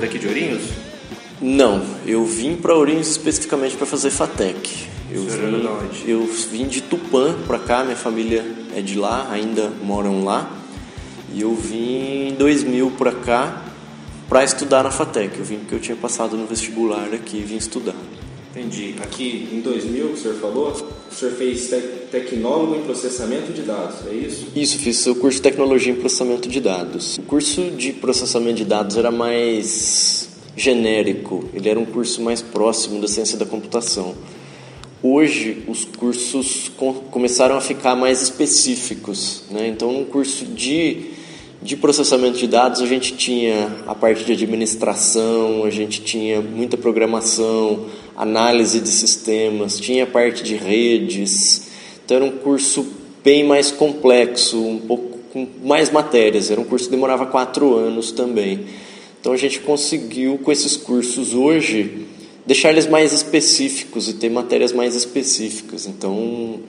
daqui de Ourinhos? Não, eu vim para Ourinhos especificamente para fazer FATEC. Eu vim, eu vim de Tupã para cá, minha família é de lá, ainda moram lá. E eu vim em 2000 para cá para estudar na FATEC. Eu vim porque eu tinha passado no vestibular aqui e vim estudar. Entendi. Aqui em 2000, o senhor falou, o senhor fez tec- tecnólogo em processamento de dados, é isso? Isso, fiz o curso de tecnologia em processamento de dados. O curso de processamento de dados era mais genérico, ele era um curso mais próximo da ciência da computação. Hoje, os cursos com- começaram a ficar mais específicos. Né? Então, no curso de, de processamento de dados, a gente tinha a parte de administração, a gente tinha muita programação, análise de sistemas, tinha a parte de redes. Então, era um curso bem mais complexo, um pouco com mais matérias. Era um curso que demorava quatro anos também. Então, a gente conseguiu, com esses cursos hoje, deixar eles mais específicos e ter matérias mais específicas. Então,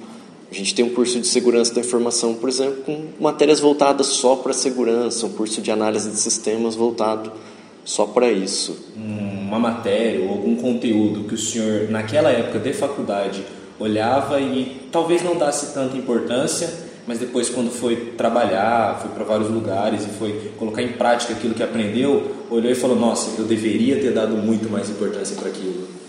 a gente tem um curso de segurança da informação, por exemplo, com matérias voltadas só para segurança, um curso de análise de sistemas voltado só para isso. uma matéria ou algum conteúdo que o senhor, naquela época de faculdade, olhava e talvez não desse tanta importância, mas depois, quando foi trabalhar, foi para vários lugares e foi colocar em prática aquilo que aprendeu, olhou e falou: Nossa, eu deveria ter dado muito mais importância para aquilo.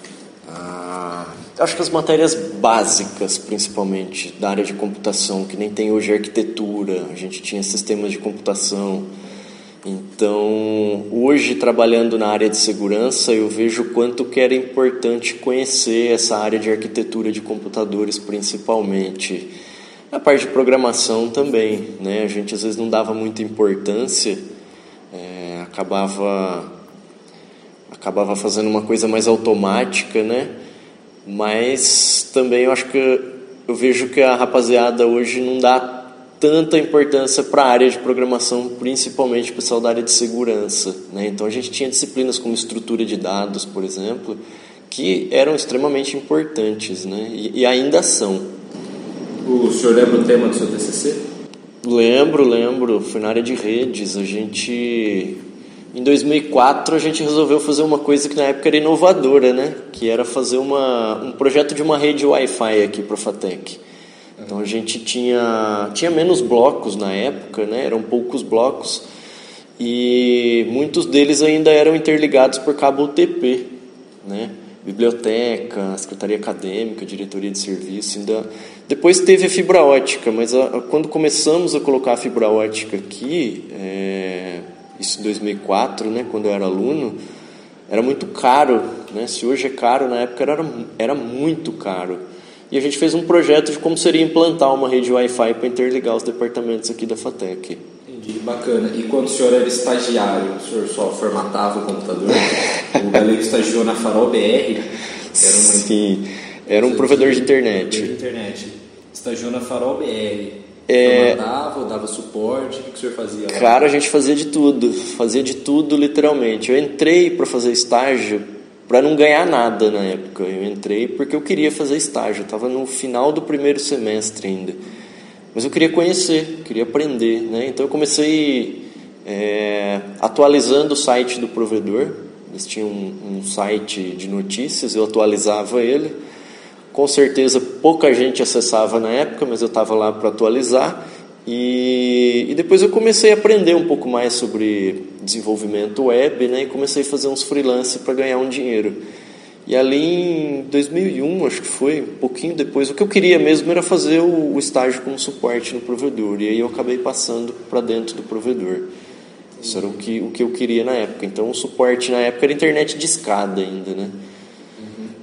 Acho que as matérias básicas, principalmente da área de computação, que nem tem hoje arquitetura, a gente tinha sistemas de computação. Então, hoje trabalhando na área de segurança, eu vejo quanto que era importante conhecer essa área de arquitetura de computadores, principalmente. A parte de programação também, né? A gente às vezes não dava muita importância, é, acabava acabava fazendo uma coisa mais automática, né? Mas também eu acho que eu vejo que a rapaziada hoje não dá tanta importância para a área de programação, principalmente o pessoal da área de segurança, né? Então a gente tinha disciplinas como estrutura de dados, por exemplo, que eram extremamente importantes, né? E, e ainda são. O senhor lembra o tema do seu TCC? Lembro, lembro. Foi na área de redes. A gente. Em 2004 a gente resolveu fazer uma coisa que na época era inovadora, né? Que era fazer uma, um projeto de uma rede Wi-Fi aqui para Fatec. Então a gente tinha, tinha menos blocos na época, né? Eram poucos blocos e muitos deles ainda eram interligados por cabo UTP, né? Biblioteca, secretaria acadêmica, diretoria de serviço, ainda depois teve a fibra ótica, mas a, a, quando começamos a colocar a fibra ótica aqui, é, isso em 2004, né? Quando eu era aluno, era muito caro, né? Se hoje é caro, na época era, era muito caro. E a gente fez um projeto de como seria implantar uma rede Wi-Fi para interligar os departamentos aqui da FATEC. Entendi, bacana. E quando o senhor era estagiário, o senhor só formatava o computador? o galego estagiou na Farol BR? Era uma... Sim, era um provedor de internet. De internet. Estagiou na Farol BR. É... Ou dava suporte? O que o senhor fazia lá? Cara, a gente fazia de tudo. Fazia de tudo, literalmente. Eu entrei para fazer estágio para não ganhar nada na época. Eu entrei porque eu queria fazer estágio. Estava no final do primeiro semestre ainda. Mas eu queria conhecer, queria aprender. Né? Então eu comecei é, atualizando o site do provedor. Eles tinham um, um site de notícias, eu atualizava ele. Com certeza pouca gente acessava na época, mas eu estava lá para atualizar. E, e, depois eu comecei a aprender um pouco mais sobre desenvolvimento web, né? E comecei a fazer uns freelance para ganhar um dinheiro. E ali em 2001, acho que foi, um pouquinho depois, o que eu queria mesmo era fazer o, o estágio como suporte no provedor. E aí eu acabei passando para dentro do provedor. Isso era o que, o que eu queria na época. Então o suporte na época era internet de escada ainda, né?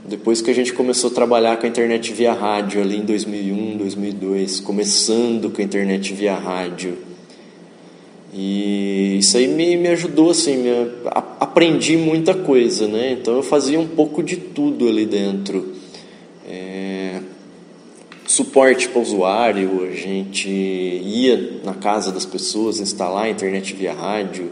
Depois que a gente começou a trabalhar com a internet via rádio ali em 2001, 2002, começando com a internet via rádio. E isso aí me, me ajudou, assim, me, a, aprendi muita coisa, né? Então eu fazia um pouco de tudo ali dentro. É, suporte para o usuário, a gente ia na casa das pessoas instalar a internet via rádio,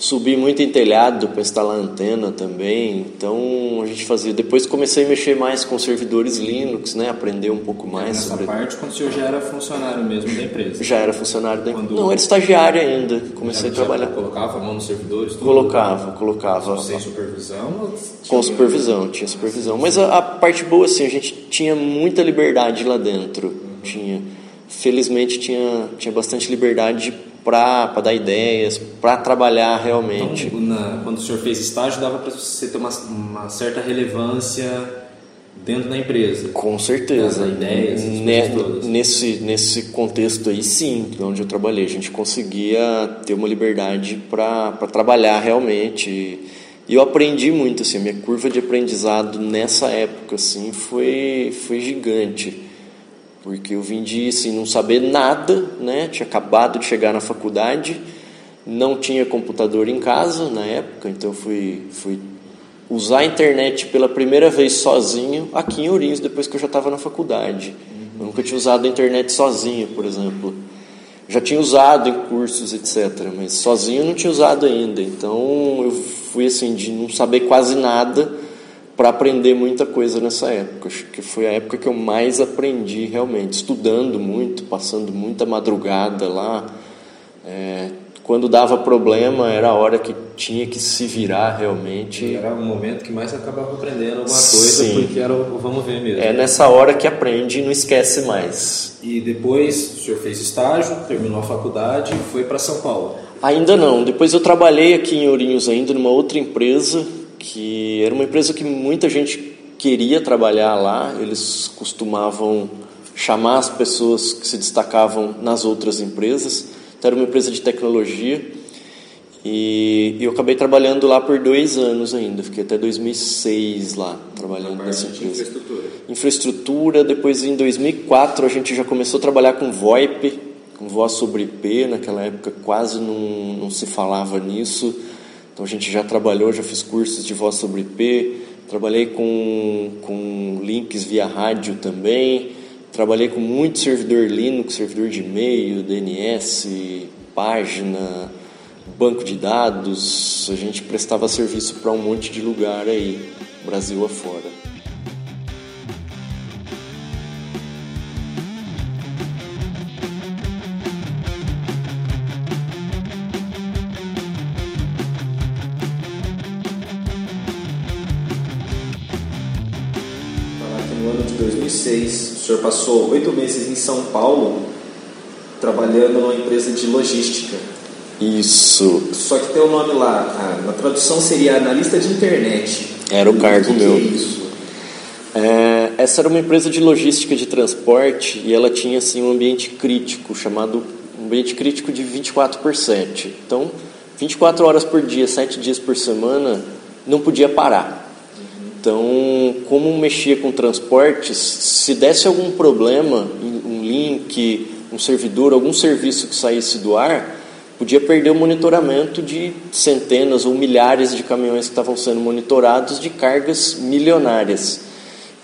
Subi muito em telhado para instalar antena também. Então a gente fazia. Depois comecei a mexer mais com servidores Linux, né? Aprender um pouco mais Nessa sobre. parte, quando o senhor já era funcionário mesmo da empresa. Já era funcionário da Quando- Não, era estagiário ainda. Comecei a Já trabalhar. colocava a mão nos servidores? tudo? Colocava, colocava. Sem supervisão? ou Com supervisão, tinha supervisão. Mas a, a parte boa, assim, a gente tinha muita liberdade lá dentro. Tinha, felizmente, tinha, tinha bastante liberdade para dar ideias, para trabalhar realmente. Então, na- quando o senhor fez estágio, dava para você ter uma, uma certa relevância dentro da empresa. Com certeza. As ideias, as Ne- nesse, nesse contexto aí, sim, onde eu trabalhei, a gente conseguia ter uma liberdade para trabalhar realmente. E eu aprendi muito, assim, a minha curva de aprendizado nessa época, assim, foi, foi gigante. Porque eu vim de, assim, não saber nada, né? Tinha acabado de chegar na faculdade, não tinha computador em casa na época, então fui, fui usar a internet pela primeira vez sozinho aqui em Ourinhos, depois que eu já estava na faculdade. Eu nunca tinha usado a internet sozinho, por exemplo. Já tinha usado em cursos, etc., mas sozinho eu não tinha usado ainda. Então eu fui assim, de não saber quase nada para aprender muita coisa nessa época. Acho que foi a época que eu mais aprendi realmente, estudando muito, passando muita madrugada lá. É, quando dava problema, era a hora que tinha que se virar realmente. Era o momento que mais acabava aprendendo alguma coisa, Sim. porque era o vamos ver mesmo. É nessa hora que aprende e não esquece mais. E depois o senhor fez estágio, terminou a faculdade e foi para São Paulo. Ainda não. Depois eu trabalhei aqui em Ourinhos ainda numa outra empresa, que era uma empresa que muita gente queria trabalhar lá. Eles costumavam chamar as pessoas que se destacavam nas outras empresas. Então era uma empresa de tecnologia. E eu acabei trabalhando lá por dois anos ainda. Fiquei até 2006 lá, trabalhando nessa empresa infraestrutura. infraestrutura. Depois, em 2004, a gente já começou a trabalhar com VoIP, com voz sobre IP. Naquela época, quase não, não se falava nisso. Então, a gente já trabalhou, já fiz cursos de voz sobre IP. Trabalhei com, com links via rádio também. Trabalhei com muito servidor Linux, servidor de e-mail, DNS, página, banco de dados. A gente prestava serviço para um monte de lugar aí, Brasil afora. 2006, o senhor passou oito meses em São Paulo trabalhando numa empresa de logística. Isso. Só que tem o nome lá, na tradução seria analista de internet. Era o cargo que meu. é isso? É, essa era uma empresa de logística de transporte e ela tinha assim um ambiente crítico chamado um ambiente crítico de 24 por 7. Então, 24 horas por dia, 7 dias por semana, não podia parar. Então, como mexia com transportes, se desse algum problema, um link, um servidor, algum serviço que saísse do ar, podia perder o monitoramento de centenas ou milhares de caminhões que estavam sendo monitorados de cargas milionárias.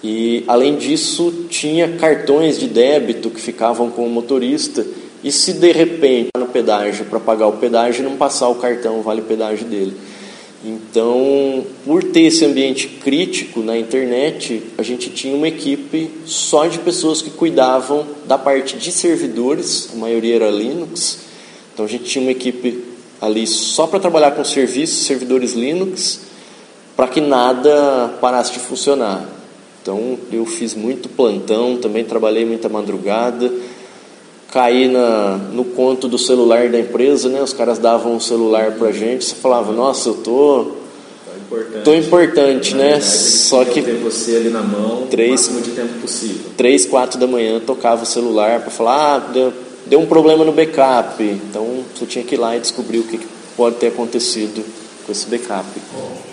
E, além disso, tinha cartões de débito que ficavam com o motorista. E se de repente no pedágio para pagar o pedágio não passar o cartão vale pedágio dele. Então, por ter esse ambiente crítico na internet, a gente tinha uma equipe só de pessoas que cuidavam da parte de servidores, a maioria era Linux. Então a gente tinha uma equipe ali só para trabalhar com serviços, servidores Linux, para que nada parasse de funcionar. Então eu fiz muito plantão, também trabalhei muita madrugada, caí na, no conto do celular da empresa, né? Os caras davam um celular pra gente, você falava, nossa, eu tô, Tá importante. tô importante, Na né? verdade, Só que ter você ali na mão Três- o máximo de tempo possível. três, quatro da manhã tocava o celular para falar, ah, deu, deu um problema no backup. Então você tinha que ir lá e descobrir o que que pode ter acontecido com esse backup.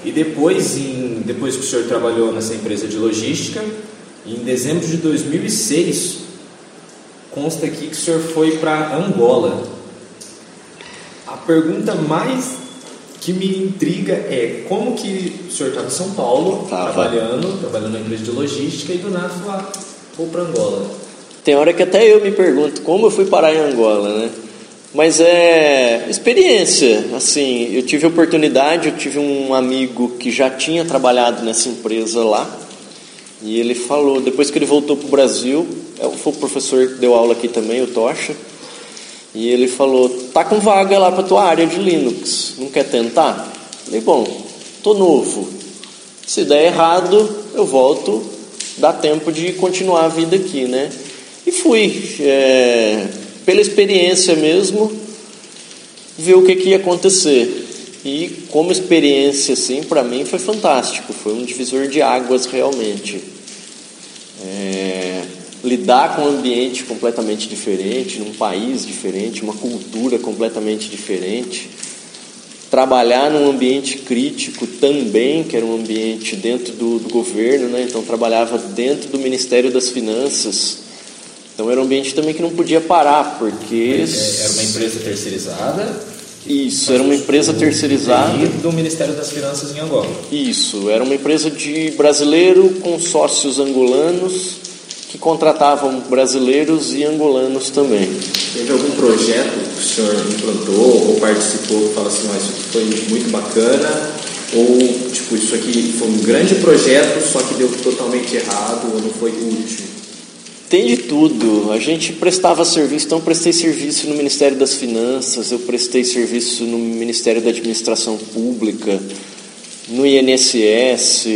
E depois, em, depois que o senhor trabalhou nessa empresa de logística, em dezembro de 2006, consta aqui que o senhor foi para Angola. A pergunta mais que me intriga é como que o senhor estava em São Paulo, Tava. trabalhando, trabalhando na empresa de logística e do nada falou, ah, vou para Angola. Tem hora que até eu me pergunto como eu fui parar em Angola, né? Mas é experiência, assim, eu tive oportunidade, eu tive um amigo que já tinha trabalhado nessa empresa lá, e ele falou, depois que ele voltou para o Brasil, é, foi o professor que deu aula aqui também, o Tocha, e ele falou, tá com vaga lá para tua área de Linux, não quer tentar? Falei, bom, tô novo, se der errado, eu volto, dá tempo de continuar a vida aqui, né? E fui. É, pela experiência mesmo, ver o que, que ia acontecer. E como experiência, assim, para mim foi fantástico, foi um divisor de águas realmente. É, lidar com um ambiente completamente diferente, num país diferente, uma cultura completamente diferente. Trabalhar num ambiente crítico também, que era um ambiente dentro do, do governo, né? então trabalhava dentro do Ministério das Finanças, então era um ambiente também que não podia parar, porque. É, era uma empresa terceirizada? Isso, era uma empresa terceirizada. E do Ministério das Finanças em Angola. Isso, era uma empresa de brasileiro com sócios angolanos que contratavam brasileiros e angolanos também. Teve algum projeto que o senhor implantou ou participou que fala assim, mas isso aqui foi muito bacana? Ou, tipo, isso aqui foi um grande projeto, só que deu totalmente errado ou não foi útil? Tem de tudo. A gente prestava serviço, então prestei serviço no Ministério das Finanças, eu prestei serviço no Ministério da Administração Pública, no INSS,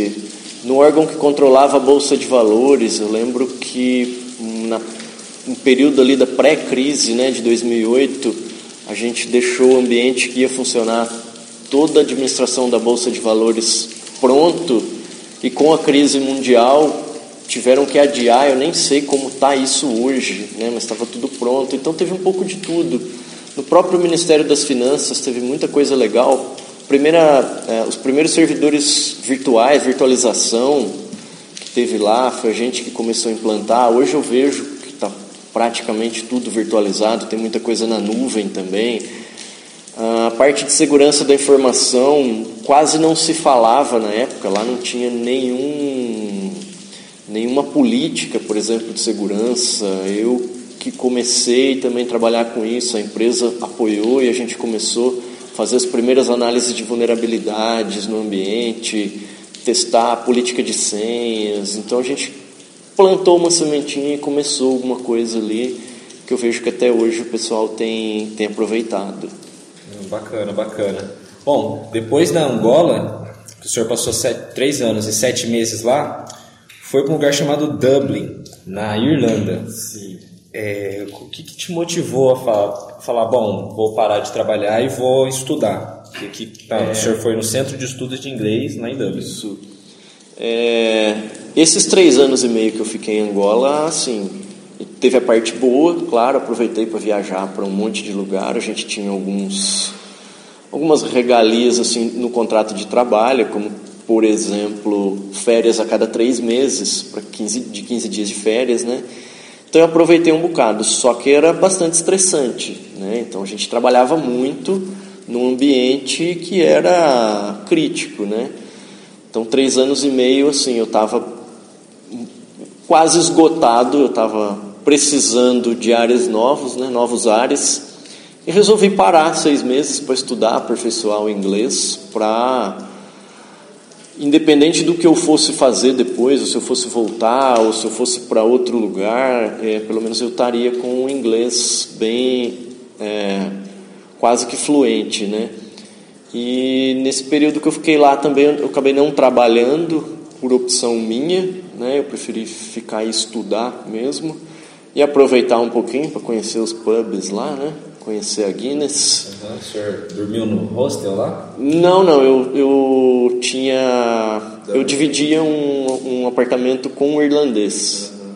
no órgão que controlava a Bolsa de Valores. Eu lembro que na, no período ali da pré-crise, né, de 2008, a gente deixou o ambiente que ia funcionar toda a administração da Bolsa de Valores pronto e com a crise mundial tiveram que adiar, eu nem sei como está isso hoje, né, mas estava tudo pronto. Então teve um pouco de tudo. No próprio Ministério das Finanças teve muita coisa legal. Primeira, é, os primeiros servidores virtuais, virtualização que teve lá, foi a gente que começou a implantar. Hoje eu vejo que está praticamente tudo virtualizado, tem muita coisa na nuvem também. A parte de segurança da informação quase não se falava na época, lá não tinha nenhum nenhuma política, por exemplo, de segurança. Eu que comecei também a trabalhar com isso, a empresa apoiou e a gente começou a fazer as primeiras análises de vulnerabilidades no ambiente, testar a política de senhas. Então a gente plantou uma sementinha e começou alguma coisa ali que eu vejo que até hoje o pessoal tem, tem aproveitado. Bacana, bacana. Bom, depois da Angola, o senhor passou sete, três anos e sete meses lá, foi para um lugar chamado Dublin, na Irlanda. Sim. É, o que, que, te motivou a falar, falar, bom, vou parar de trabalhar e vou estudar? Que, que, tá, é... O senhor foi no Centro de Estudos de Inglês, lá em Dublin. Isso. É, esses três anos e meio que eu fiquei em Angola, assim, teve a parte boa, claro, aproveitei para viajar para um monte de lugar. A gente tinha alguns, algumas regalias assim no contrato de trabalho, como por exemplo, férias a cada três meses, para 15, de 15 dias de férias, né? Então eu aproveitei um bocado, só que era bastante estressante, né? Então a gente trabalhava muito num ambiente que era crítico, né? Então três anos e meio, assim, eu estava quase esgotado, eu estava precisando de áreas novos, né? Novos ares, e resolvi parar seis meses para estudar, aperfeiçoar o inglês, para independente do que eu fosse fazer depois, ou se eu fosse voltar, ou se eu fosse para outro lugar, é, pelo menos eu estaria com um inglês bem, é, quase que fluente, né? E nesse período que eu fiquei lá também, eu acabei não trabalhando por opção minha, né? Eu preferi ficar e estudar mesmo e aproveitar um pouquinho para conhecer os pubs lá, né? Conhecer a Guinness. Uhum, o senhor dormiu no hostel lá? Não, não, eu, eu tinha. Eu dividia um, um apartamento com um irlandês. Uhum.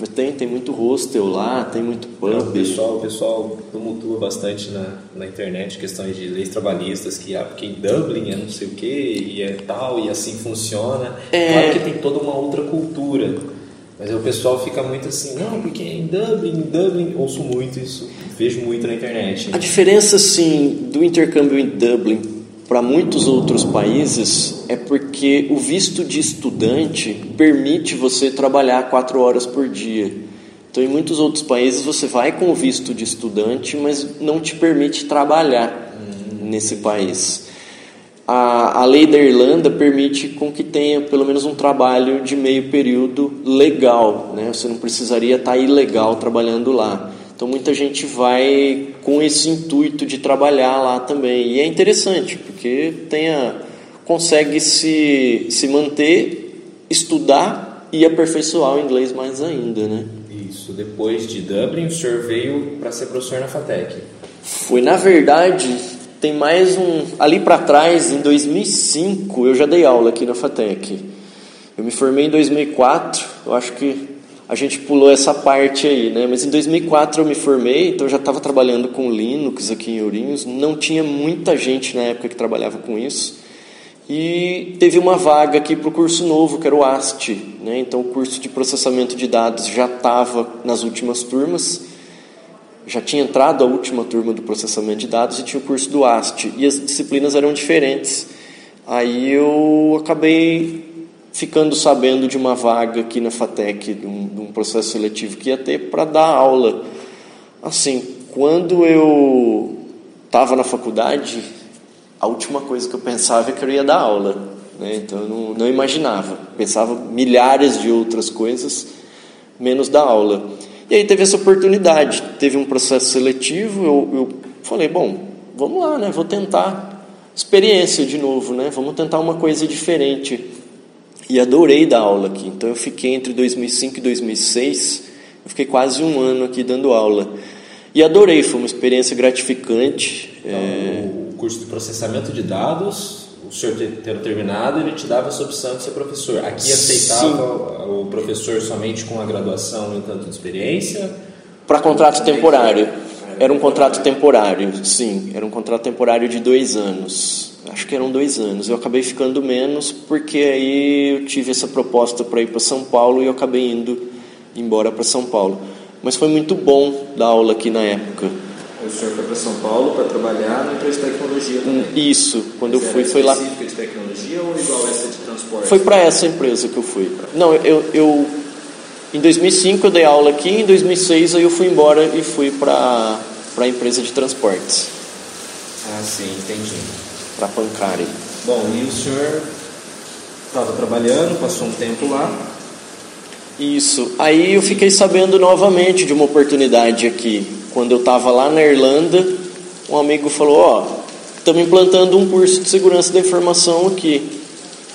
Mas tem, tem muito hostel lá, tem muito pub. o, pessoal, o pessoal tumultua bastante na, na internet questões de leis trabalhistas, que ah, porque em Dublin é não sei o que, e é tal, e assim funciona. É... Claro que tem toda uma outra cultura. Mas o pessoal fica muito assim, não, porque em Dublin, em Dublin, ouço muito isso, vejo muito na internet. A diferença, sim, do intercâmbio em Dublin para muitos outros países é porque o visto de estudante permite você trabalhar quatro horas por dia. Então, em muitos outros países, você vai com o visto de estudante, mas não te permite trabalhar nesse país. A, a lei da Irlanda permite com que tenha pelo menos um trabalho de meio período legal, né? Você não precisaria estar ilegal trabalhando lá. Então muita gente vai com esse intuito de trabalhar lá também. E é interessante, porque tenha, consegue se, se manter, estudar e aperfeiçoar o inglês mais ainda, né? Isso. Depois de Dublin, o senhor veio para ser professor na FATEC. Foi, na verdade, tem mais um. Ali para trás, em 2005, eu já dei aula aqui na FATEC. Eu me formei em 2004, eu acho que a gente pulou essa parte aí, né? Mas em 2004 eu me formei, então eu já estava trabalhando com Linux aqui em Ourinhos. Não tinha muita gente na época que trabalhava com isso. E teve uma vaga aqui para o curso novo, que era o AST. Né? Então o curso de processamento de dados já estava nas últimas turmas. Já tinha entrado a última turma do processamento de dados e tinha o curso do AST. E as disciplinas eram diferentes. Aí eu acabei ficando sabendo de uma vaga aqui na FATEC, de um, de um processo seletivo que ia ter para dar aula. Assim, quando eu estava na faculdade, a última coisa que eu pensava é que eu ia dar aula. Né? Então eu não, não imaginava. Pensava milhares de outras coisas, menos dar aula. E aí teve essa oportunidade, teve um processo seletivo, eu, eu falei, bom, vamos lá, né? Vou tentar experiência de novo, né? Vamos tentar uma coisa diferente e adorei dar aula aqui. Então eu fiquei entre 2005 e 2006, eu fiquei quase um ano aqui dando aula. E adorei, foi uma experiência gratificante. Então, é... O curso de processamento de dados, o senhor tendo terminado, ele te dava essa opção de ser professor. Aqui aceitava Sim. o professor somente com a graduação em tanto de experiência? Para contrato temporário. Era um contrato temporário, sim. Era um contrato temporário de dois anos acho que eram dois anos. Eu acabei ficando menos porque aí eu tive essa proposta para ir para São Paulo e eu acabei indo embora para São Paulo. Mas foi muito bom dar aula aqui na época. O senhor foi para São Paulo para trabalhar na empresa de tecnologia também? Isso, quando Mas eu fui foi lá. de tecnologia ou igual essa de transporte? Foi para essa empresa que eu fui. Não, eu, eu em 2005 eu dei aula aqui, em 2006 aí eu fui embora e fui para para a empresa de transportes. Ah, sim, entendi para Pancari. Bom, e o senhor estava trabalhando, passou um tempo lá? Isso. Aí eu fiquei sabendo novamente de uma oportunidade aqui. Quando eu estava lá na Irlanda, um amigo falou: Ó, oh, estamos implantando um curso de segurança da informação aqui.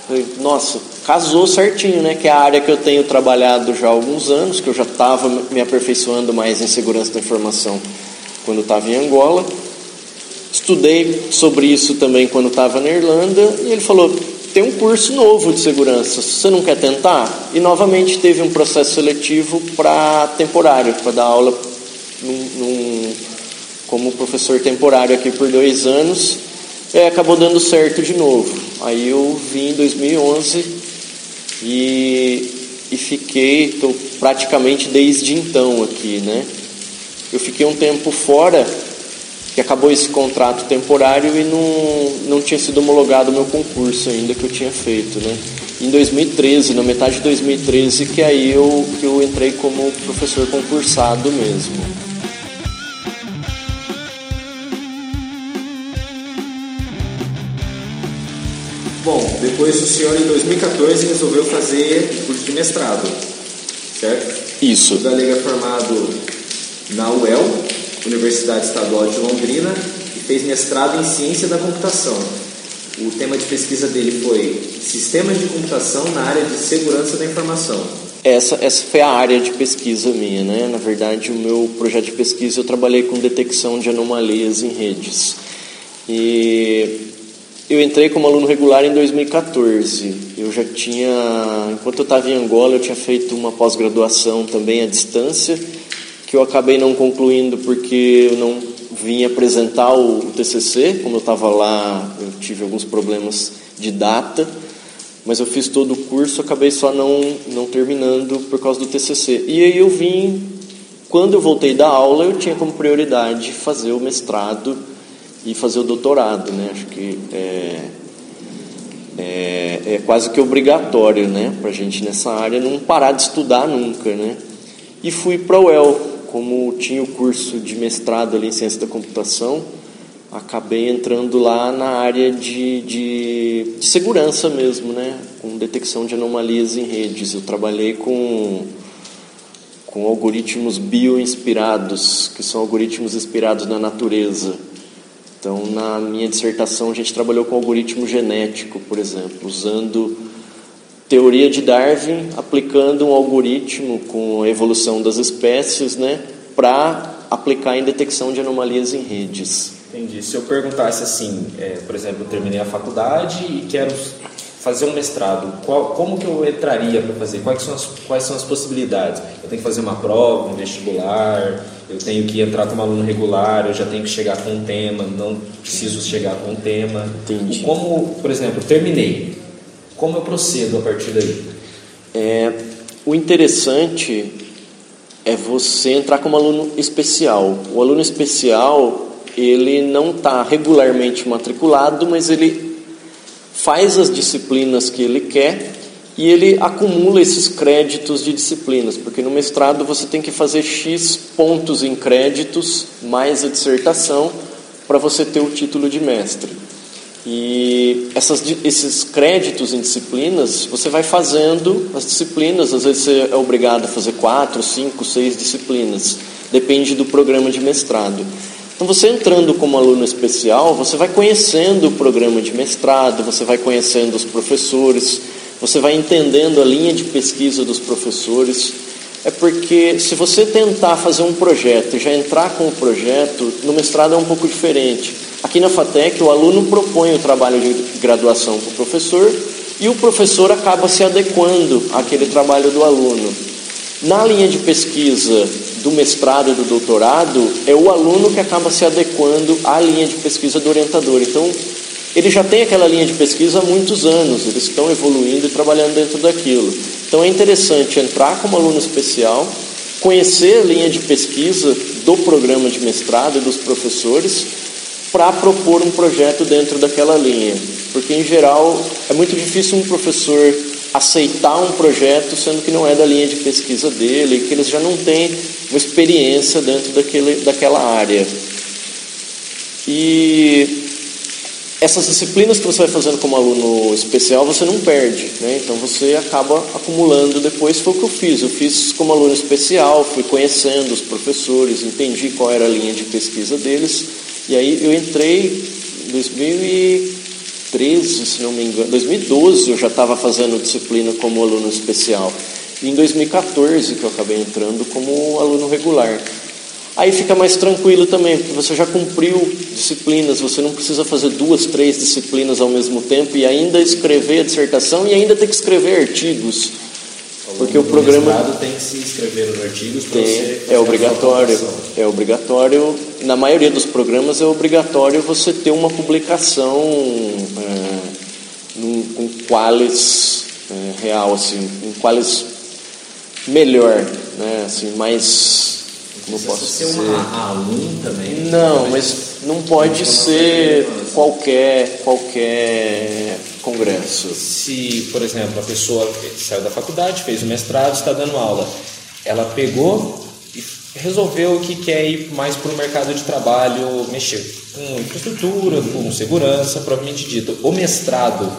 Falei, Nossa, casou certinho, né? Que é a área que eu tenho trabalhado já há alguns anos, que eu já estava me aperfeiçoando mais em segurança da informação quando estava em Angola. Estudei sobre isso também quando estava na Irlanda e ele falou: tem um curso novo de segurança, você não quer tentar? E novamente teve um processo seletivo para temporário, para dar aula num, num, como professor temporário aqui por dois anos. E acabou dando certo de novo. Aí eu vim em 2011 e, e fiquei, estou praticamente desde então aqui, né? Eu fiquei um tempo fora que acabou esse contrato temporário e não, não tinha sido homologado o meu concurso ainda que eu tinha feito, né? Em 2013, na metade de 2013, que aí eu, que eu entrei como professor concursado mesmo. Depois o senhor em 2014 resolveu fazer curso de mestrado, certo? Isso. O Galega é formado na UEL, Universidade Estadual de Londrina e fez mestrado em Ciência da Computação. O tema de pesquisa dele foi Sistemas de Computação na área de Segurança da Informação. Essa, essa foi a área de pesquisa minha, né? Na verdade, o meu projeto de pesquisa eu trabalhei com detecção de anomalias em redes. E eu entrei como aluno regular em 2014. Eu já tinha, enquanto eu estava em Angola, eu tinha feito uma pós-graduação também à distância que eu acabei não concluindo porque eu não vim apresentar o TCC, como eu estava lá, eu tive alguns problemas de data, mas eu fiz todo o curso, acabei só não, não terminando por causa do TCC. E aí eu vim, quando eu voltei da aula, eu tinha como prioridade fazer o mestrado e fazer o doutorado, né? Acho que é, é, é quase que obrigatório, né, para a gente nessa área não parar de estudar nunca, né? e fui para o UEL, como tinha o curso de mestrado ali em ciência da computação, acabei entrando lá na área de, de, de, segurança mesmo, né? com detecção de anomalias em redes. Eu trabalhei com, com algoritmos bioinspirados, que são algoritmos inspirados na natureza. Então, na minha dissertação, a gente trabalhou com algoritmo genético, por exemplo, usando teoria de Darwin, aplicando um algoritmo com a evolução das espécies, né, para aplicar em detecção de anomalias em redes. Entendi. Se eu perguntasse assim, é, por exemplo, eu terminei a faculdade e quero fazer um mestrado, qual, como que eu entraria para fazer? Quais são, as, quais são as possibilidades? Eu tenho que fazer uma prova, um vestibular, eu tenho que entrar como aluno regular, eu já tenho que chegar com um tema, não preciso chegar com um tema. Entendi. Como, por exemplo, terminei, como eu procedo a partir daí? É, o interessante é você entrar como aluno especial. O aluno especial ele não está regularmente matriculado, mas ele faz as disciplinas que ele quer e ele acumula esses créditos de disciplinas, porque no mestrado você tem que fazer X pontos em créditos mais a dissertação para você ter o título de mestre. E essas, esses créditos em disciplinas, você vai fazendo as disciplinas, às vezes você é obrigado a fazer quatro, cinco, seis disciplinas, depende do programa de mestrado. Então, você entrando como aluno especial, você vai conhecendo o programa de mestrado, você vai conhecendo os professores, você vai entendendo a linha de pesquisa dos professores. É porque se você tentar fazer um projeto e já entrar com o projeto, no mestrado é um pouco diferente. Aqui na FATEC, o aluno propõe o trabalho de graduação para o professor e o professor acaba se adequando àquele trabalho do aluno. Na linha de pesquisa do mestrado e do doutorado, é o aluno que acaba se adequando à linha de pesquisa do orientador. Então, ele já tem aquela linha de pesquisa há muitos anos, eles estão evoluindo e trabalhando dentro daquilo. Então, é interessante entrar como aluno especial, conhecer a linha de pesquisa do programa de mestrado e dos professores, para propor um projeto dentro daquela linha. Porque, em geral, é muito difícil um professor aceitar um projeto sendo que não é da linha de pesquisa dele, que eles já não têm uma experiência dentro daquele, daquela área. E essas disciplinas que você vai fazendo como aluno especial você não perde, né? então você acaba acumulando depois. Foi o que eu fiz. Eu fiz como aluno especial, fui conhecendo os professores, entendi qual era a linha de pesquisa deles, e aí eu entrei em 2013, se não me engano, 2012 eu já estava fazendo disciplina como aluno especial. E em 2014 que eu acabei entrando como aluno regular. Aí fica mais tranquilo também, porque você já cumpriu disciplinas, você não precisa fazer duas, três disciplinas ao mesmo tempo e ainda escrever a dissertação e ainda ter que escrever artigos. Porque o programa tem que se inscrever nos artigos para você é obrigatório, é obrigatório. Na maioria dos programas é obrigatório você ter uma publicação é, com quales é, real assim, com quales melhor, né, assim, mais como posso ser dizer? uma aluna também? Não, mas não pode ser qualquer qualquer congresso. Se, por exemplo, a pessoa saiu da faculdade, fez o mestrado, está dando aula, ela pegou e resolveu que quer ir mais para o mercado de trabalho, mexer com infraestrutura, com segurança, propriamente dito. O mestrado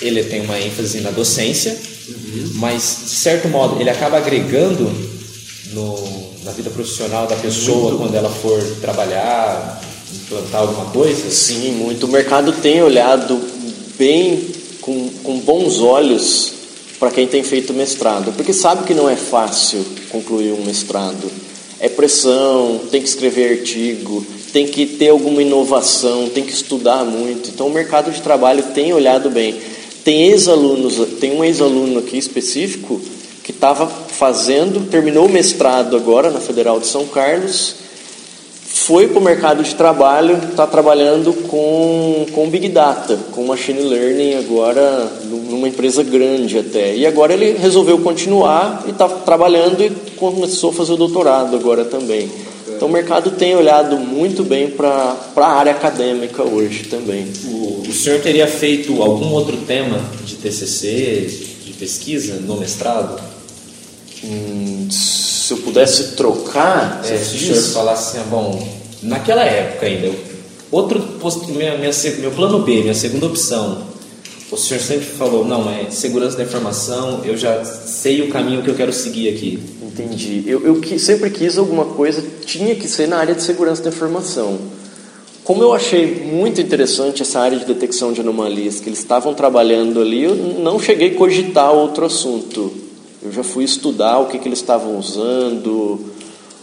ele tem uma ênfase na docência, uhum. mas de certo modo ele acaba agregando no, na vida profissional da pessoa muito. quando ela for trabalhar, implantar alguma coisa? Sim, muito. O mercado tem olhado bem, com, com bons olhos, para quem tem feito mestrado, porque sabe que não é fácil concluir um mestrado. É pressão, tem que escrever artigo, tem que ter alguma inovação, tem que estudar muito. Então o mercado de trabalho tem olhado bem. Tem ex-alunos, tem um ex-aluno aqui específico que estava fazendo, terminou o mestrado agora na Federal de São Carlos, foi para o mercado de trabalho, está trabalhando com, com Big Data, com Machine Learning agora numa empresa grande até. E agora ele resolveu continuar e está trabalhando e começou a fazer o doutorado agora também. Então o mercado tem olhado muito bem para a área acadêmica hoje também. O, o senhor teria feito algum outro tema de TCC, de pesquisa no mestrado? Hum, se eu pudesse trocar, é, se o senhor falasse assim, ah, bom, naquela época ainda, outro minha, minha, meu plano B, minha segunda opção, o senhor sempre falou, não, é segurança da informação, eu já sei o caminho que eu quero seguir aqui. Entendi. Eu, eu sempre quis alguma coisa, tinha que ser na área de segurança da informação. Como eu achei muito interessante essa área de detecção de anomalias que eles estavam trabalhando ali, eu não cheguei a cogitar outro assunto. Eu já fui estudar o que, que eles estavam usando,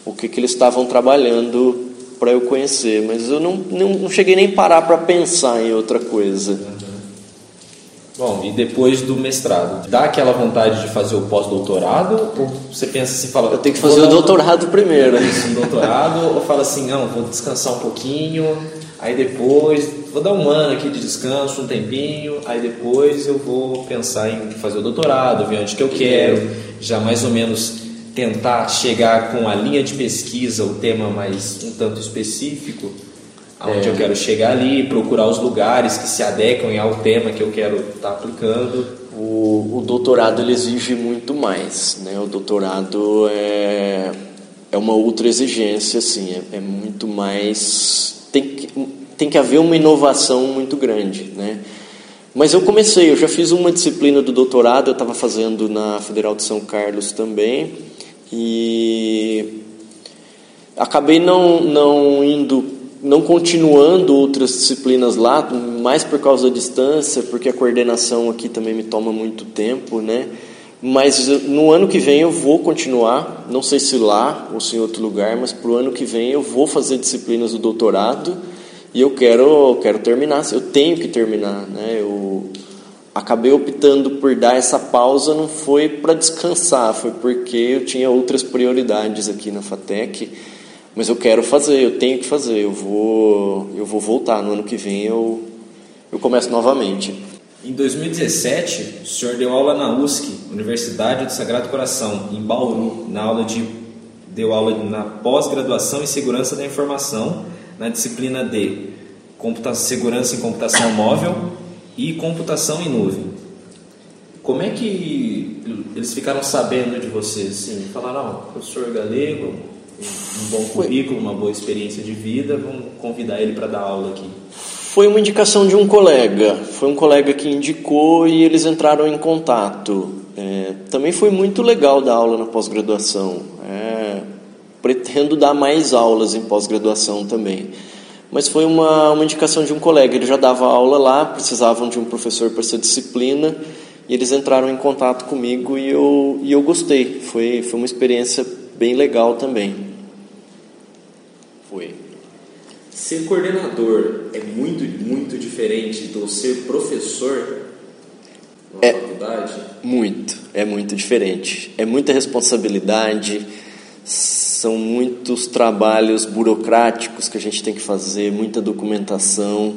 o que, que eles estavam trabalhando para eu conhecer, mas eu não, não, não cheguei nem parar para pensar em outra coisa. Bom, e depois do mestrado, dá aquela vontade de fazer o pós-doutorado? Ou você pensa assim, fala... Eu tenho que fazer o doutorado primeiro. Isso, um doutorado, ou fala assim, não, vou descansar um pouquinho, aí depois, vou dar um ano aqui de descanso, um tempinho, aí depois eu vou pensar em fazer o doutorado, ver onde que eu quero, já mais ou menos tentar chegar com a linha de pesquisa, o tema mais um tanto específico, aonde é. eu quero chegar ali, procurar os lugares que se adequam ao tema que eu quero estar tá aplicando. O, o doutorado ele exige muito mais, né? O doutorado é, é uma outra exigência, assim, é, é muito mais tem que, haver uma inovação muito grande, né? Mas eu comecei, eu já fiz uma disciplina do doutorado, eu estava fazendo na Federal de São Carlos também, e acabei não, não indo não continuando outras disciplinas lá, mais por causa da distância, porque a coordenação aqui também me toma muito tempo, né? Mas no ano que vem eu vou continuar, não sei se lá ou se em outro lugar, mas para o ano que vem eu vou fazer disciplinas do doutorado e eu quero, quero terminar, eu tenho que terminar, né? Eu acabei optando por dar essa pausa, não foi para descansar, foi porque eu tinha outras prioridades aqui na FATEC mas eu quero fazer, eu tenho que fazer, eu vou, eu vou voltar. No ano que vem eu, eu começo novamente. Em 2017, o senhor deu aula na USC, Universidade do Sagrado Coração, em Bauru, na aula de deu aula na pós-graduação em segurança da informação, na disciplina de segurança em computação móvel e computação em nuvem. Como é que eles ficaram sabendo de você? Assim, falaram, oh, professor galego, um bom currículo, uma boa experiência de vida, vamos convidar ele para dar aula aqui. Foi uma indicação de um colega, foi um colega que indicou e eles entraram em contato. É, também foi muito legal dar aula na pós-graduação. É, pretendo dar mais aulas em pós-graduação também. Mas foi uma, uma indicação de um colega, ele já dava aula lá, precisavam de um professor para essa disciplina, e eles entraram em contato comigo e eu, e eu gostei. Foi, foi uma experiência bem legal também. Foi. Ser coordenador é muito, muito diferente do ser professor na é faculdade? Muito, é muito diferente. É muita responsabilidade, são muitos trabalhos burocráticos que a gente tem que fazer, muita documentação.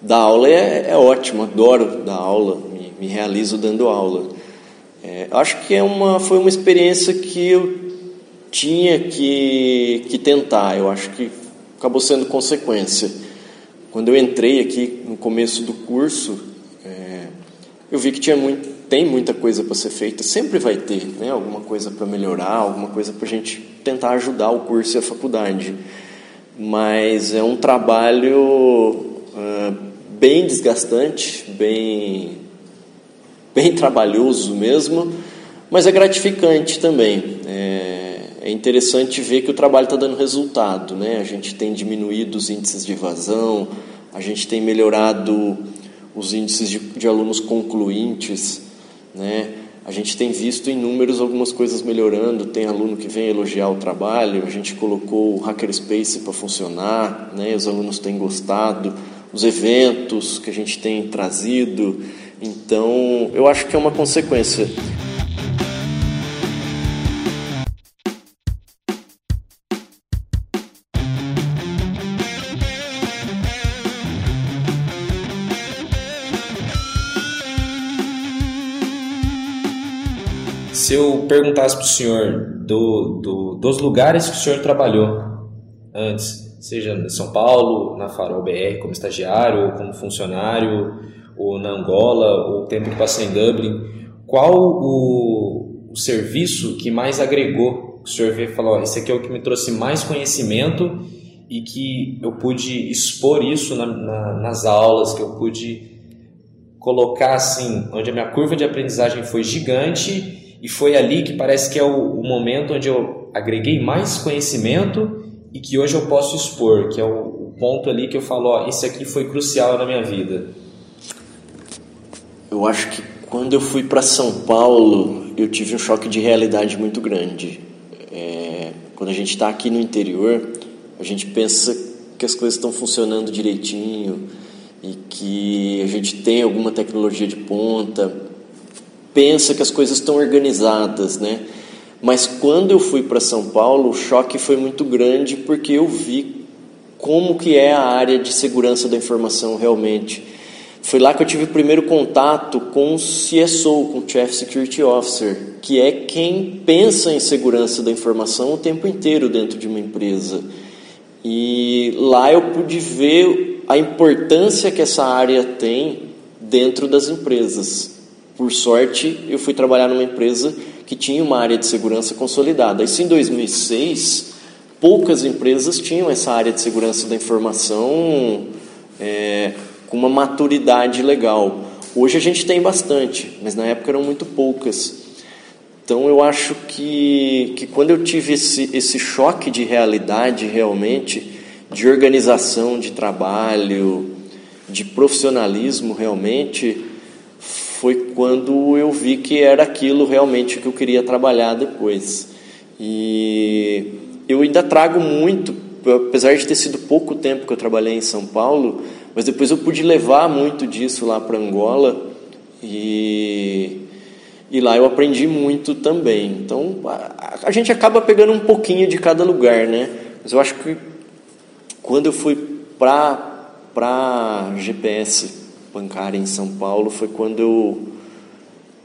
Dar aula é, é ótimo, adoro dar aula, me, me realizo dando aula. É, acho que é uma, foi uma experiência que eu tinha que, que tentar, eu acho que acabou sendo consequência. Quando eu entrei aqui no começo do curso, é, eu vi que tinha muito, tem muita coisa para ser feita, sempre vai ter né, alguma coisa para melhorar, alguma coisa para a gente tentar ajudar o curso e a faculdade. Mas é um trabalho é, bem desgastante, bem, bem trabalhoso mesmo, mas é gratificante também. É, é interessante ver que o trabalho está dando resultado. Né? A gente tem diminuído os índices de evasão, a gente tem melhorado os índices de, de alunos concluintes, né? A gente tem visto em números algumas coisas melhorando. Tem aluno que vem elogiar o trabalho. A gente colocou o Hackerspace para funcionar, né? Os alunos têm gostado. Os eventos que a gente tem trazido. Então, eu acho que é uma consequência. Perguntasse para o senhor do, do, dos lugares que o senhor trabalhou antes, seja em São Paulo, na Farol BR como estagiário, ou como funcionário, ou na Angola, ou o tempo que passei em Dublin, qual o, o serviço que mais agregou? O senhor vê e falou: esse aqui é o que me trouxe mais conhecimento e que eu pude expor isso na, na, nas aulas, que eu pude colocar assim, onde a minha curva de aprendizagem foi gigante e foi ali que parece que é o, o momento onde eu agreguei mais conhecimento e que hoje eu posso expor, que é o, o ponto ali que eu falo, ó, esse aqui foi crucial na minha vida. Eu acho que quando eu fui para São Paulo, eu tive um choque de realidade muito grande. É, quando a gente está aqui no interior, a gente pensa que as coisas estão funcionando direitinho e que a gente tem alguma tecnologia de ponta, pensa que as coisas estão organizadas, né? Mas quando eu fui para São Paulo, o choque foi muito grande porque eu vi como que é a área de segurança da informação realmente. Foi lá que eu tive o primeiro contato com o CSO, com o Chief Security Officer, que é quem pensa em segurança da informação o tempo inteiro dentro de uma empresa. E lá eu pude ver a importância que essa área tem dentro das empresas. Por sorte, eu fui trabalhar numa empresa que tinha uma área de segurança consolidada. Isso em 2006, poucas empresas tinham essa área de segurança da informação é, com uma maturidade legal. Hoje a gente tem bastante, mas na época eram muito poucas. Então eu acho que, que quando eu tive esse, esse choque de realidade realmente, de organização de trabalho, de profissionalismo realmente, foi quando eu vi que era aquilo realmente que eu queria trabalhar depois. E eu ainda trago muito, apesar de ter sido pouco tempo que eu trabalhei em São Paulo, mas depois eu pude levar muito disso lá para Angola e, e lá eu aprendi muito também. Então a, a gente acaba pegando um pouquinho de cada lugar, né? Mas eu acho que quando eu fui para para GPS bancária em São Paulo foi quando eu,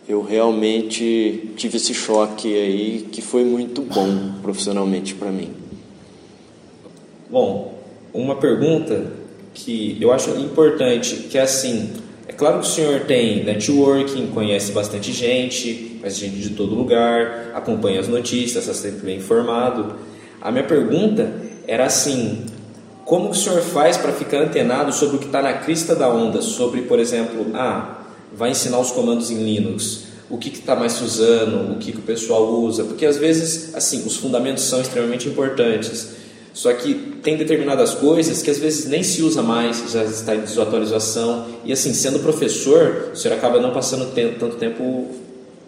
eu realmente tive esse choque aí que foi muito bom profissionalmente para mim. Bom, uma pergunta que eu acho importante, que é assim, é claro que o senhor tem networking, conhece bastante gente, conhece gente de todo lugar, acompanha as notícias, está sempre bem informado. A minha pergunta era assim, como que o senhor faz para ficar antenado sobre o que está na crista da onda? Sobre, por exemplo, ah, vai ensinar os comandos em Linux, o que está mais se usando, o que, que o pessoal usa, porque às vezes, assim, os fundamentos são extremamente importantes. Só que tem determinadas coisas que às vezes nem se usa mais, já está em desatualização. E assim, sendo professor, o senhor acaba não passando tanto tempo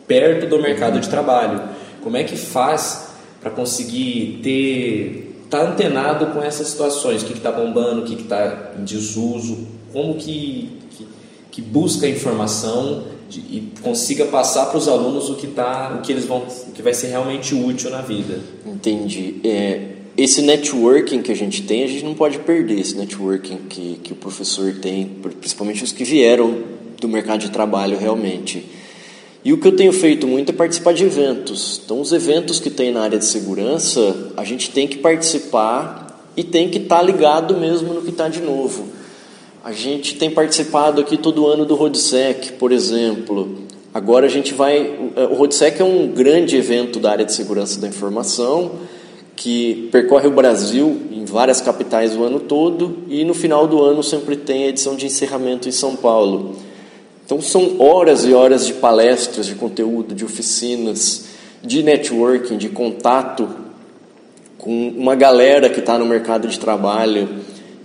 perto do mercado de trabalho. Como é que faz para conseguir ter está antenado com essas situações, o que está bombando, o que está em desuso, como que, que, que busca informação de, e consiga passar para os alunos o que tá, o que eles vão, o que vai ser realmente útil na vida. Entendi. É, esse networking que a gente tem, a gente não pode perder esse networking que, que o professor tem, principalmente os que vieram do mercado de trabalho realmente. E o que eu tenho feito muito é participar de eventos. Então, os eventos que tem na área de segurança, a gente tem que participar e tem que estar tá ligado mesmo no que está de novo. A gente tem participado aqui todo ano do RODSEC, por exemplo. Agora a gente vai. O RODSEC é um grande evento da área de segurança da informação que percorre o Brasil em várias capitais o ano todo e no final do ano sempre tem a edição de encerramento em São Paulo. Então são horas e horas de palestras, de conteúdo, de oficinas, de networking, de contato com uma galera que está no mercado de trabalho.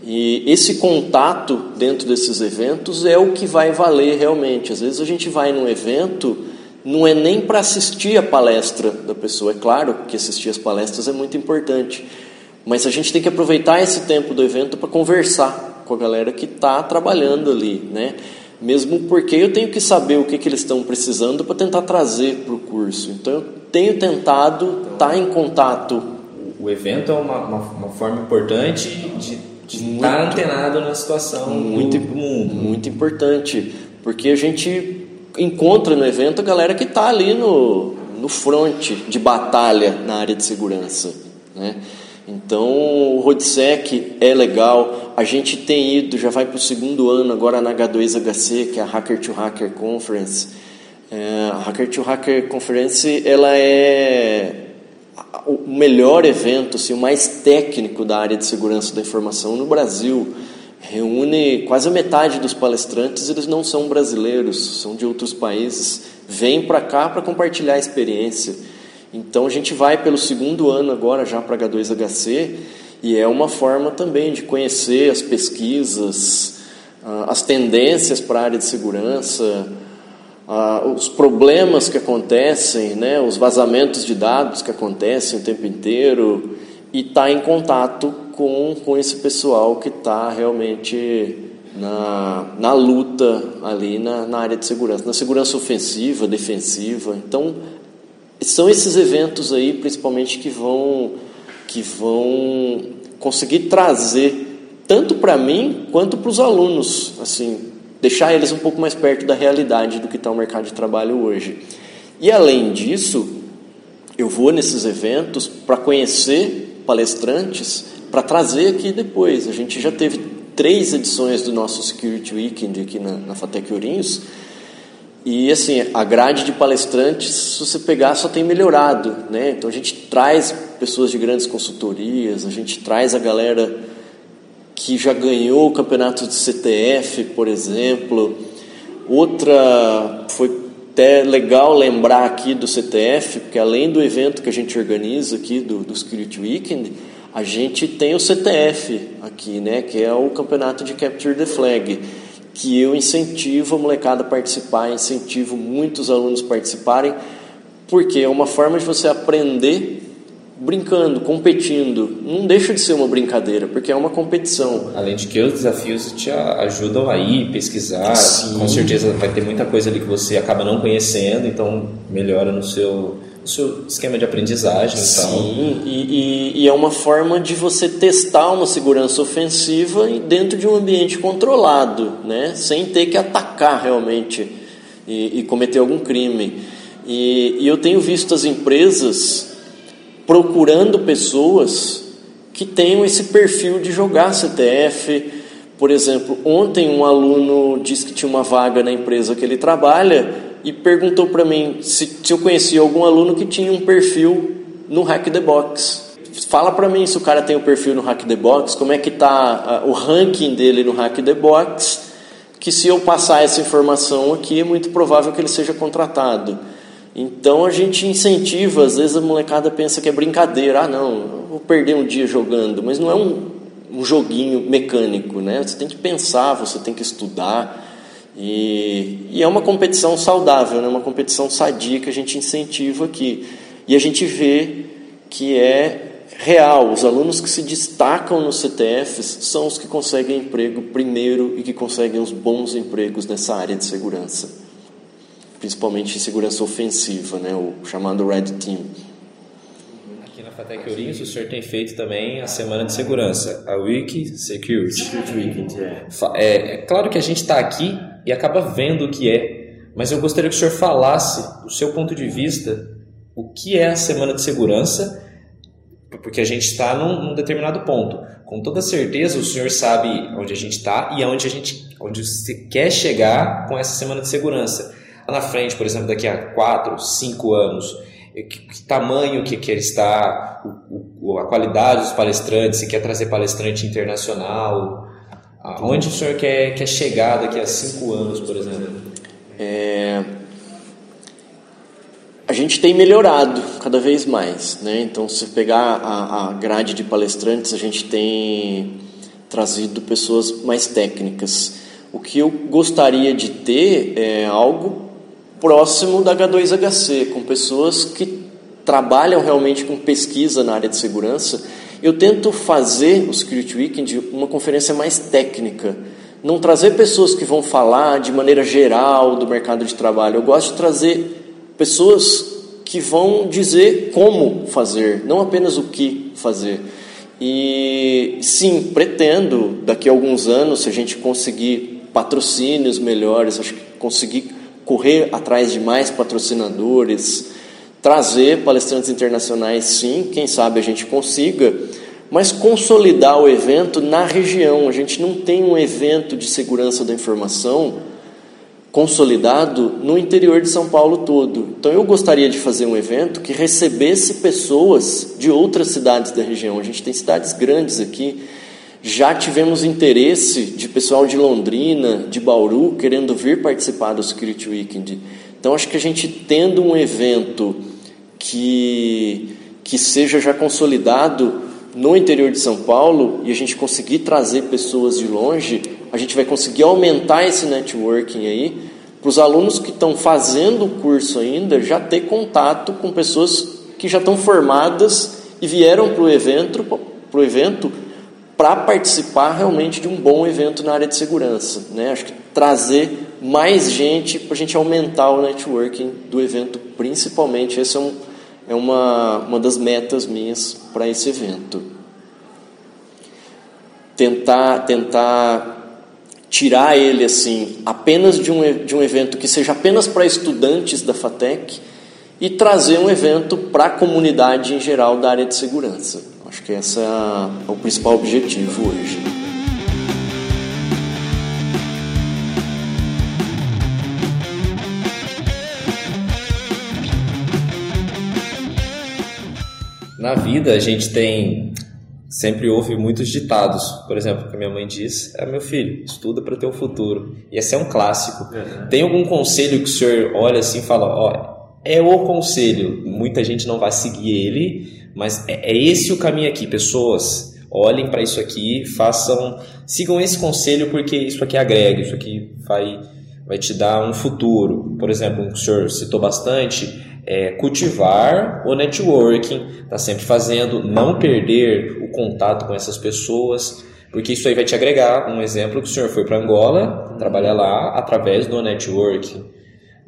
E esse contato dentro desses eventos é o que vai valer realmente. Às vezes a gente vai num evento, não é nem para assistir a palestra da pessoa. É claro que assistir as palestras é muito importante, mas a gente tem que aproveitar esse tempo do evento para conversar com a galera que está trabalhando ali, né? mesmo porque eu tenho que saber o que, que eles estão precisando para tentar trazer para o curso. Então eu tenho tentado estar tá em contato. O evento é uma, uma, uma forma importante de, de estar tá antenado na situação muito, do mundo. Muito importante, porque a gente encontra no evento a galera que está ali no, no front de batalha na área de segurança. Né? Então, o RoadSec é legal. A gente tem ido, já vai para o segundo ano agora na H2HC, que é a Hacker to Hacker Conference. É, a Hacker to Hacker Conference ela é o melhor evento, assim, o mais técnico da área de segurança da informação no Brasil. Reúne quase a metade dos palestrantes, eles não são brasileiros, são de outros países. Vêm para cá para compartilhar a experiência. Então a gente vai pelo segundo ano agora já para H2HC e é uma forma também de conhecer as pesquisas, ah, as tendências para a área de segurança, ah, os problemas que acontecem, né, os vazamentos de dados que acontecem o tempo inteiro e tá em contato com, com esse pessoal que está realmente na, na luta ali na, na área de segurança, na segurança ofensiva, defensiva. Então, são esses eventos aí, principalmente, que vão, que vão conseguir trazer tanto para mim quanto para os alunos, assim, deixar eles um pouco mais perto da realidade do que está o mercado de trabalho hoje. E além disso, eu vou nesses eventos para conhecer palestrantes, para trazer aqui depois. A gente já teve três edições do nosso Security Weekend aqui na, na Fatec Ourinhos, e assim, a grade de palestrantes, se você pegar, só tem melhorado, né? Então a gente traz pessoas de grandes consultorias, a gente traz a galera que já ganhou o campeonato de CTF, por exemplo. Outra foi até legal lembrar aqui do CTF, porque além do evento que a gente organiza aqui do, do Weekend, a gente tem o CTF aqui, né, que é o campeonato de Capture the Flag, que eu incentivo a molecada a participar, incentivo muitos alunos a participarem, porque é uma forma de você aprender brincando, competindo. Não deixa de ser uma brincadeira, porque é uma competição. Além de que os desafios te ajudam a ir pesquisar, Sim. com certeza vai ter muita coisa ali que você acaba não conhecendo, então melhora no seu, no seu esquema de aprendizagem. Sim, então. e, e, e, é uma forma de você testar uma segurança ofensiva dentro de um ambiente controlado, né? sem ter que atacar realmente e, e cometer algum crime. E, e eu tenho visto as empresas procurando pessoas que tenham esse perfil de jogar CTF. Por exemplo, ontem um aluno disse que tinha uma vaga na empresa que ele trabalha e perguntou para mim se, se eu conhecia algum aluno que tinha um perfil no Hack the Box. Fala para mim se o cara tem o um perfil no Hack the Box, como é que está o ranking dele no Hack the Box, que se eu passar essa informação aqui é muito provável que ele seja contratado. Então a gente incentiva, às vezes a molecada pensa que é brincadeira, ah não, vou perder um dia jogando, mas não é um, um joguinho mecânico, né? Você tem que pensar, você tem que estudar e, e é uma competição saudável, né? Uma competição sadia que a gente incentiva aqui e a gente vê que é real. Os alunos que se destacam nos CTFs são os que conseguem emprego primeiro e que conseguem os bons empregos nessa área de segurança principalmente em segurança ofensiva, né, o chamado Red Team. Aqui na Fatec Ourinhos, o senhor tem feito também a semana de segurança, a Wiki Security. Security Weekend, é. é. É claro que a gente está aqui e acaba vendo o que é, mas eu gostaria que o senhor falasse, do seu ponto de vista, o que é a semana de segurança, porque a gente está num, num, determinado ponto. Com toda certeza, o senhor sabe onde a gente está e aonde a gente, onde você quer chegar com essa semana de segurança lá na frente, por exemplo, daqui a 4, 5 anos, que, que tamanho que quer estar, o, o, a qualidade dos palestrantes, se quer trazer palestrante internacional, aonde o senhor quer, quer chegar daqui a 5 anos, por exemplo? É, a gente tem melhorado cada vez mais, né? Então, se pegar a, a grade de palestrantes, a gente tem trazido pessoas mais técnicas. O que eu gostaria de ter é algo próximo da H2HC, com pessoas que trabalham realmente com pesquisa na área de segurança. Eu tento fazer o Security Weekend uma conferência mais técnica, não trazer pessoas que vão falar de maneira geral do mercado de trabalho. Eu gosto de trazer pessoas que vão dizer como fazer, não apenas o que fazer. E sim, pretendo daqui a alguns anos, se a gente conseguir patrocínios melhores, acho que conseguir correr atrás de mais patrocinadores, trazer palestrantes internacionais, sim, quem sabe a gente consiga, mas consolidar o evento na região. A gente não tem um evento de segurança da informação consolidado no interior de São Paulo todo. Então eu gostaria de fazer um evento que recebesse pessoas de outras cidades da região. A gente tem cidades grandes aqui. Já tivemos interesse de pessoal de Londrina, de Bauru, querendo vir participar do Security Weekend. Então acho que a gente tendo um evento que que seja já consolidado no interior de São Paulo e a gente conseguir trazer pessoas de longe, a gente vai conseguir aumentar esse networking aí para os alunos que estão fazendo o curso ainda já ter contato com pessoas que já estão formadas e vieram para o evento para o evento para participar realmente de um bom evento na área de segurança, né? Acho que trazer mais gente para a gente aumentar o networking do evento, principalmente esse é, um, é uma, uma das metas minhas para esse evento tentar tentar tirar ele assim apenas de um, de um evento que seja apenas para estudantes da FATEC e trazer um evento para a comunidade em geral da área de segurança. Acho que esse é, é o principal objetivo hoje. Na vida a gente tem sempre ouve muitos ditados. Por exemplo, que a minha mãe diz é meu filho, estuda para ter um futuro. E esse é um clássico. Uhum. Tem algum conselho que o senhor olha assim e fala, ó, é o conselho. Muita gente não vai seguir ele, mas é, é esse o caminho aqui, pessoas. Olhem para isso aqui, façam, sigam esse conselho porque isso aqui agrega, isso aqui vai vai te dar um futuro. Por exemplo, o senhor citou bastante, é, cultivar o networking, tá sempre fazendo, não perder o contato com essas pessoas, porque isso aí vai te agregar. Um exemplo que o senhor foi para Angola, trabalhar lá através do networking.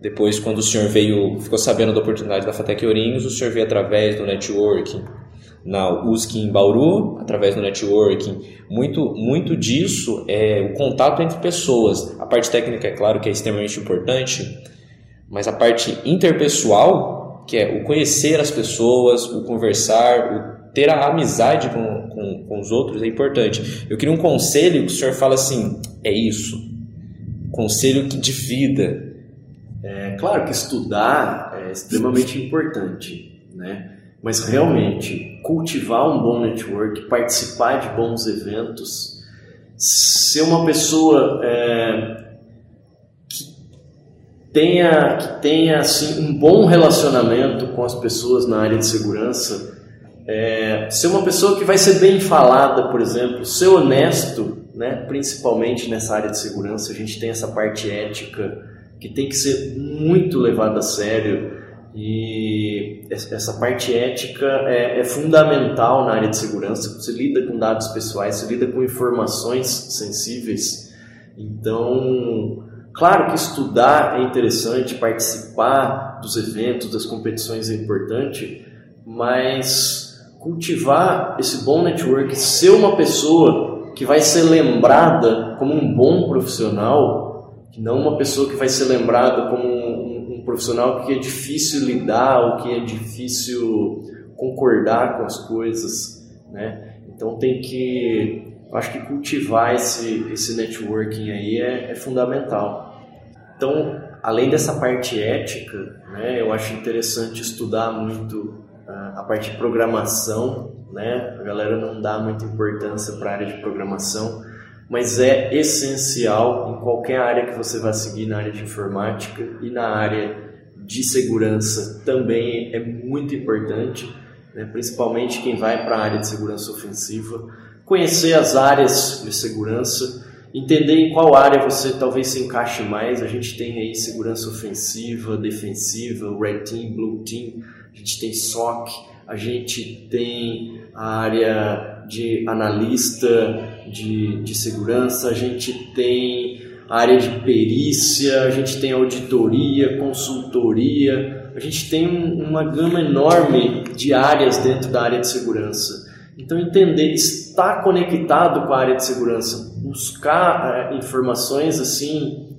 Depois, quando o senhor veio, ficou sabendo da oportunidade da Fatec Ourinhos, o senhor veio através do networking. Na USC em Bauru, através do networking. Muito, muito disso é o contato entre pessoas. A parte técnica, é claro, que é extremamente importante, mas a parte interpessoal, que é o conhecer as pessoas, o conversar, o ter a amizade com, com, com os outros é importante. Eu queria um conselho que o senhor fala assim: é isso. Conselho de vida. É claro que estudar é extremamente importante, né? Mas realmente cultivar um bom network, participar de bons eventos, ser uma pessoa é, tenha, que tenha assim, um bom relacionamento com as pessoas na área de segurança, é, ser uma pessoa que vai ser bem falada, por exemplo, ser honesto, né? principalmente nessa área de segurança, a gente tem essa parte ética que tem que ser muito levada a sério e essa parte ética é, é fundamental na área de segurança. Você lida com dados pessoais, você lida com informações sensíveis, então Claro que estudar é interessante, participar dos eventos, das competições é importante, mas cultivar esse bom network, ser uma pessoa que vai ser lembrada como um bom profissional, não uma pessoa que vai ser lembrada como um, um profissional que é difícil lidar ou que é difícil concordar com as coisas, né? Então tem que acho que cultivar esse, esse networking aí é, é fundamental. Então, além dessa parte ética, né, eu acho interessante estudar muito uh, a parte de programação, né? A galera não dá muita importância para a área de programação, mas é essencial em qualquer área que você vá seguir na área de informática e na área de segurança também é muito importante, né? principalmente quem vai para a área de segurança ofensiva conhecer as áreas de segurança, entender em qual área você talvez se encaixe mais. A gente tem aí segurança ofensiva, defensiva, Red Team, Blue Team, a gente tem SOC, a gente tem a área de analista de, de segurança, a gente tem área de perícia, a gente tem auditoria, consultoria, a gente tem uma gama enorme de áreas dentro da área de segurança. Então, entender, estar conectado com a área de segurança, buscar uh, informações assim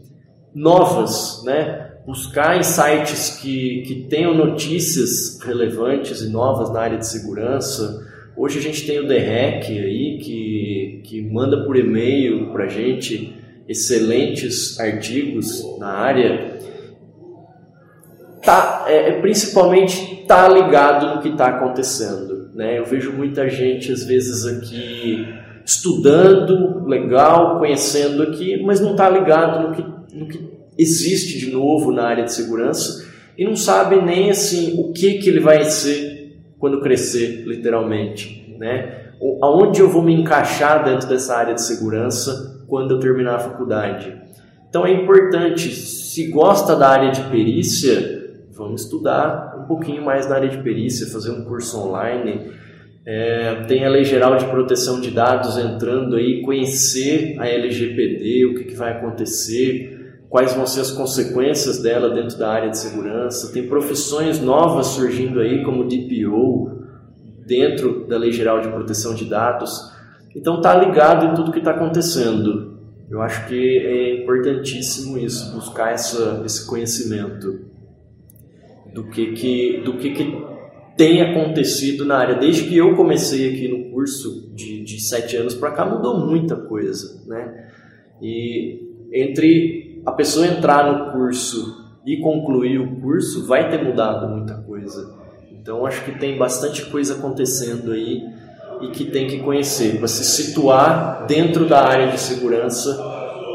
novas, né? buscar insights que, que tenham notícias relevantes e novas na área de segurança. Hoje a gente tem o DREC aí, que, que manda por e-mail para a gente excelentes artigos na área, tá, é, é principalmente tá ligado no que está acontecendo. Né? Eu vejo muita gente, às vezes, aqui estudando, legal, conhecendo aqui, mas não está ligado no que, no que existe de novo na área de segurança e não sabe nem assim o que, que ele vai ser quando crescer, literalmente. Né? Aonde eu vou me encaixar dentro dessa área de segurança quando eu terminar a faculdade. Então é importante, se gosta da área de perícia, vamos estudar um pouquinho mais na área de perícia, fazer um curso online. É, tem a Lei Geral de Proteção de Dados entrando aí, conhecer a LGPD, o que, que vai acontecer, quais vão ser as consequências dela dentro da área de segurança. Tem profissões novas surgindo aí, como DPO, dentro da Lei Geral de Proteção de Dados. Então tá ligado em tudo que está acontecendo. Eu acho que é importantíssimo isso, buscar essa, esse conhecimento do que, que, do que, que tem acontecido na área. Desde que eu comecei aqui no curso de, de sete anos para cá, mudou muita coisa, né? E entre a pessoa entrar no curso e concluir o curso, vai ter mudado muita coisa. Então, acho que tem bastante coisa acontecendo aí e que tem que conhecer para se situar dentro da área de segurança,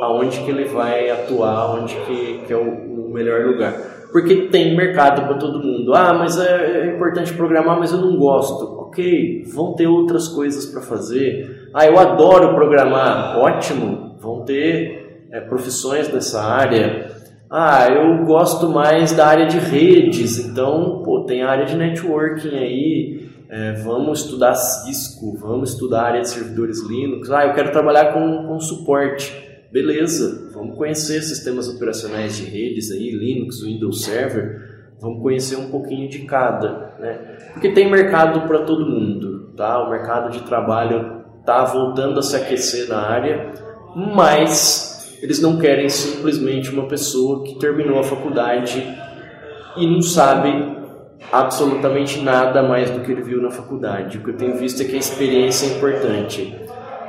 aonde que ele vai atuar, onde que, que é o, o melhor lugar porque tem mercado para todo mundo. Ah, mas é, é, importante programar, mas eu não gosto. Ok, vão ter outras coisas para fazer. Ah, eu adoro programar. Ótimo, vão ter é, profissões dessa área. Ah, eu gosto mais da área de redes, então pô, tem a área de networking aí. É, vamos estudar Cisco, vamos estudar a área de servidores Linux. Ah, eu quero trabalhar com, com suporte Beleza, vamos conhecer sistemas operacionais de redes aí, Linux, Windows Server, vamos conhecer um pouquinho de cada, né? Porque tem mercado para todo mundo, tá? O mercado de trabalho está voltando a se aquecer na área, mas eles não querem simplesmente uma pessoa que terminou a faculdade e não sabe absolutamente nada mais do que ele viu na faculdade. O que eu tenho visto é que a experiência é importante,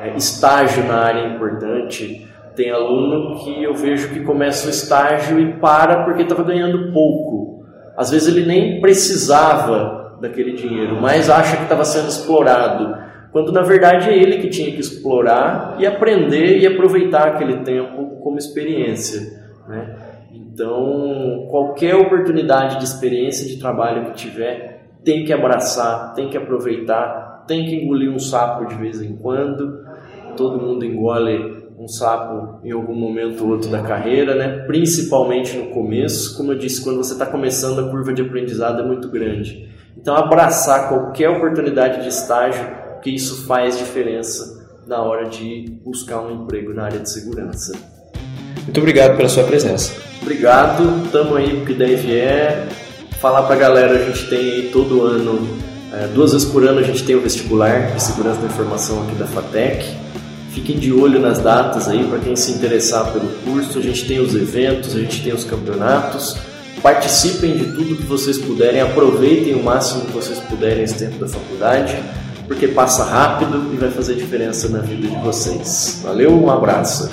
é, estágio na área é importante, tem aluno que eu vejo que começa o estágio e para porque estava ganhando pouco. Às vezes ele nem precisava daquele dinheiro, mas acha que estava sendo explorado. Quando na verdade é ele que tinha que explorar e aprender e aproveitar aquele tempo como experiência. Né? Então, qualquer oportunidade de experiência de trabalho que tiver, tem que abraçar, tem que aproveitar, tem que engolir um sapo de vez em quando. Todo mundo engole um sapo em algum momento ou outro da carreira, né? principalmente no começo. Como eu disse, quando você está começando, a curva de aprendizado é muito grande. Então, abraçar qualquer oportunidade de estágio, que isso faz diferença na hora de buscar um emprego na área de segurança. Muito obrigado pela sua presença. Obrigado, estamos aí porque daí vier. Falar para a galera, a gente tem aí todo ano, é, duas vezes por ano a gente tem o vestibular de segurança da informação aqui da FATEC Fiquem de olho nas datas aí para quem se interessar pelo curso. A gente tem os eventos, a gente tem os campeonatos. Participem de tudo que vocês puderem, aproveitem o máximo que vocês puderem esse tempo da faculdade, porque passa rápido e vai fazer diferença na vida de vocês. Valeu, um abraço.